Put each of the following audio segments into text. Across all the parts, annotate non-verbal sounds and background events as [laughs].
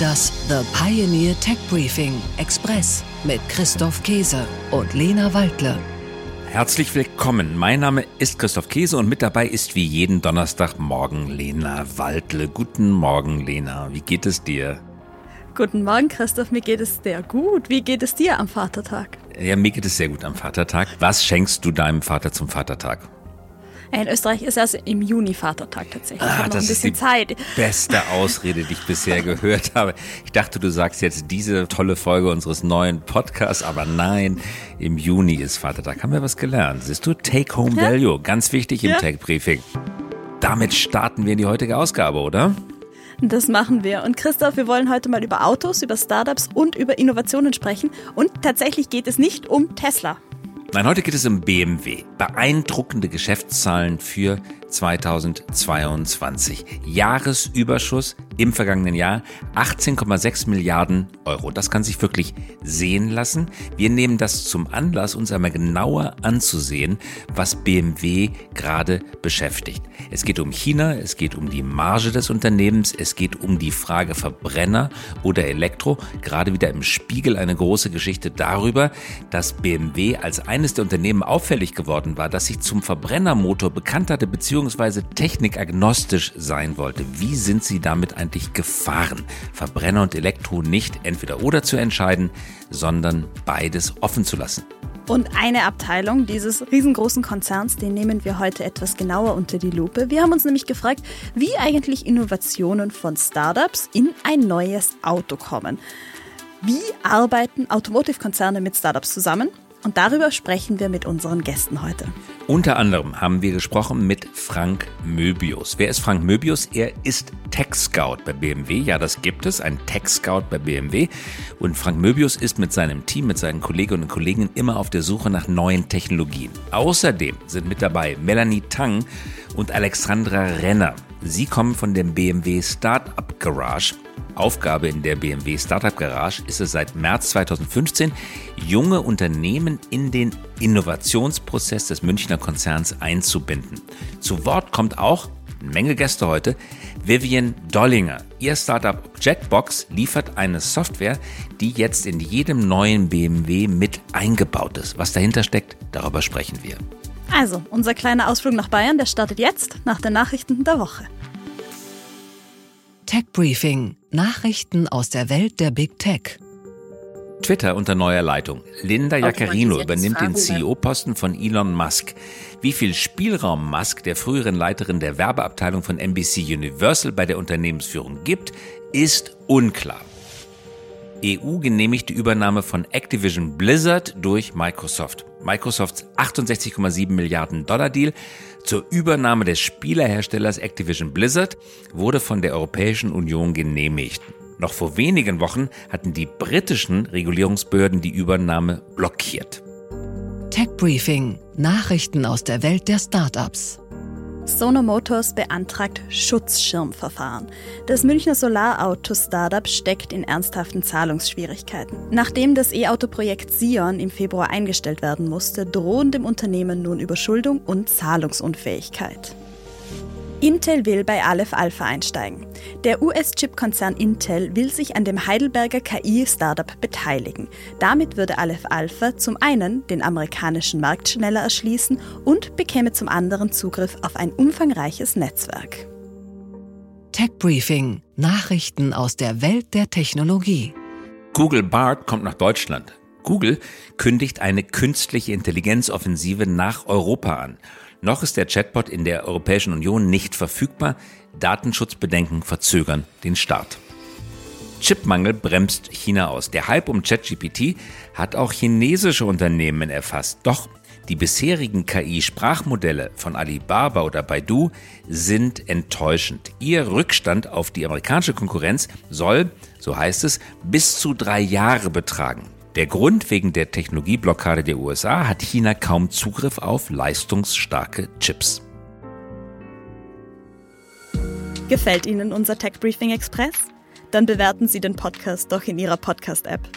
Das The Pioneer Tech Briefing Express mit Christoph Käse und Lena Waldle. Herzlich willkommen. Mein Name ist Christoph Käse und mit dabei ist wie jeden Donnerstagmorgen Lena Waldle. Guten Morgen, Lena. Wie geht es dir? Guten Morgen, Christoph. Mir geht es sehr gut. Wie geht es dir am Vatertag? Ja, mir geht es sehr gut am Vatertag. Was schenkst du deinem Vater zum Vatertag? In Österreich ist erst im Juni Vatertag tatsächlich. Ah, das ist die Zeit. beste Ausrede, die ich bisher [laughs] gehört habe. Ich dachte, du sagst jetzt diese tolle Folge unseres neuen Podcasts, aber nein, im Juni ist Vatertag. Haben wir was gelernt? Siehst du, Take-Home ja. Value, ganz wichtig im ja. Tech-Briefing. Damit starten wir in die heutige Ausgabe, oder? Das machen wir. Und Christoph, wir wollen heute mal über Autos, über Startups und über Innovationen sprechen. Und tatsächlich geht es nicht um Tesla. Nein, heute geht es um BMW. Beeindruckende Geschäftszahlen für 2022. Jahresüberschuss im vergangenen Jahr 18,6 Milliarden Euro. Das kann sich wirklich sehen lassen. Wir nehmen das zum Anlass, uns einmal genauer anzusehen, was BMW gerade beschäftigt. Es geht um China, es geht um die Marge des Unternehmens, es geht um die Frage Verbrenner oder Elektro. Gerade wieder im Spiegel eine große Geschichte darüber, dass BMW als eines der Unternehmen auffällig geworden war, dass sich zum Verbrennermotor bekannt hatte bzw. technikagnostisch sein wollte. Wie sind sie damit eigentlich gefahren? Verbrenner und Elektro nicht entweder oder zu entscheiden, sondern beides offen zu lassen. Und eine Abteilung dieses riesengroßen Konzerns, den nehmen wir heute etwas genauer unter die Lupe. Wir haben uns nämlich gefragt, wie eigentlich Innovationen von Startups in ein neues Auto kommen. Wie arbeiten Automotive-Konzerne mit Startups zusammen? Und darüber sprechen wir mit unseren Gästen heute. Unter anderem haben wir gesprochen mit Frank Möbius. Wer ist Frank Möbius? Er ist Tech Scout bei BMW. Ja, das gibt es, ein Tech Scout bei BMW. Und Frank Möbius ist mit seinem Team, mit seinen Kolleginnen und Kollegen immer auf der Suche nach neuen Technologien. Außerdem sind mit dabei Melanie Tang und Alexandra Renner. Sie kommen von dem BMW Startup Garage Aufgabe in der BMW Startup Garage ist es seit März 2015, junge Unternehmen in den Innovationsprozess des Münchner Konzerns einzubinden. Zu Wort kommt auch, eine Menge Gäste heute, Vivian Dollinger. Ihr Startup Jetbox liefert eine Software, die jetzt in jedem neuen BMW mit eingebaut ist. Was dahinter steckt, darüber sprechen wir. Also, unser kleiner Ausflug nach Bayern, der startet jetzt nach den Nachrichten der Woche. Tech Briefing. Nachrichten aus der Welt der Big Tech. Twitter unter neuer Leitung. Linda Jaccarino übernimmt den CEO-Posten von Elon Musk. Wie viel Spielraum Musk, der früheren Leiterin der Werbeabteilung von NBC Universal, bei der Unternehmensführung gibt, ist unklar. EU genehmigt die Übernahme von Activision Blizzard durch Microsoft. Microsofts 68,7 Milliarden Dollar Deal zur Übernahme des Spielerherstellers Activision Blizzard wurde von der Europäischen Union genehmigt. Noch vor wenigen Wochen hatten die britischen Regulierungsbehörden die Übernahme blockiert. Tech Briefing: Nachrichten aus der Welt der Startups. Sono Motors beantragt Schutzschirmverfahren. Das Münchner Solarauto-Startup steckt in ernsthaften Zahlungsschwierigkeiten. Nachdem das E-Auto-Projekt Sion im Februar eingestellt werden musste, drohen dem Unternehmen nun Überschuldung und Zahlungsunfähigkeit. Intel will bei Aleph Alpha einsteigen. Der US-Chip-Konzern Intel will sich an dem Heidelberger KI-Startup beteiligen. Damit würde Aleph Alpha zum einen den amerikanischen Markt schneller erschließen und bekäme zum anderen Zugriff auf ein umfangreiches Netzwerk. Tech Briefing: Nachrichten aus der Welt der Technologie. Google Bart kommt nach Deutschland. Google kündigt eine künstliche Intelligenzoffensive nach Europa an. Noch ist der Chatbot in der Europäischen Union nicht verfügbar. Datenschutzbedenken verzögern den Start. Chipmangel bremst China aus. Der Hype um ChatGPT hat auch chinesische Unternehmen erfasst. Doch die bisherigen KI-Sprachmodelle von Alibaba oder Baidu sind enttäuschend. Ihr Rückstand auf die amerikanische Konkurrenz soll, so heißt es, bis zu drei Jahre betragen. Der Grund wegen der Technologieblockade der USA hat China kaum Zugriff auf leistungsstarke Chips. Gefällt Ihnen unser Tech Briefing Express? Dann bewerten Sie den Podcast doch in Ihrer Podcast-App.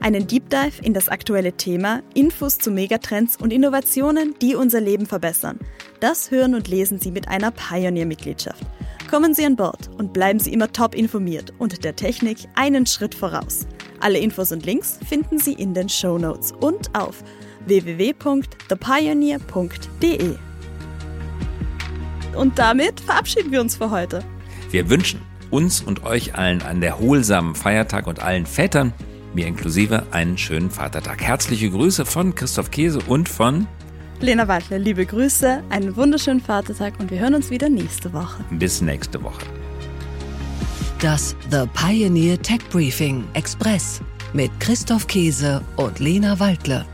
Einen Deep Dive in das aktuelle Thema, Infos zu Megatrends und Innovationen, die unser Leben verbessern. Das hören und lesen Sie mit einer Pioneer-Mitgliedschaft. Kommen Sie an Bord und bleiben Sie immer top informiert und der Technik einen Schritt voraus. Alle Infos und Links finden Sie in den Show Notes und auf www.thepioneer.de. Und damit verabschieden wir uns für heute. Wir wünschen uns und euch allen einen erholsamen Feiertag und allen Vätern, mir inklusive, einen schönen Vatertag. Herzliche Grüße von Christoph Käse und von Lena Waldler, liebe Grüße, einen wunderschönen Vatertag und wir hören uns wieder nächste Woche. Bis nächste Woche. Das The Pioneer Tech Briefing Express mit Christoph Käse und Lena Waldle.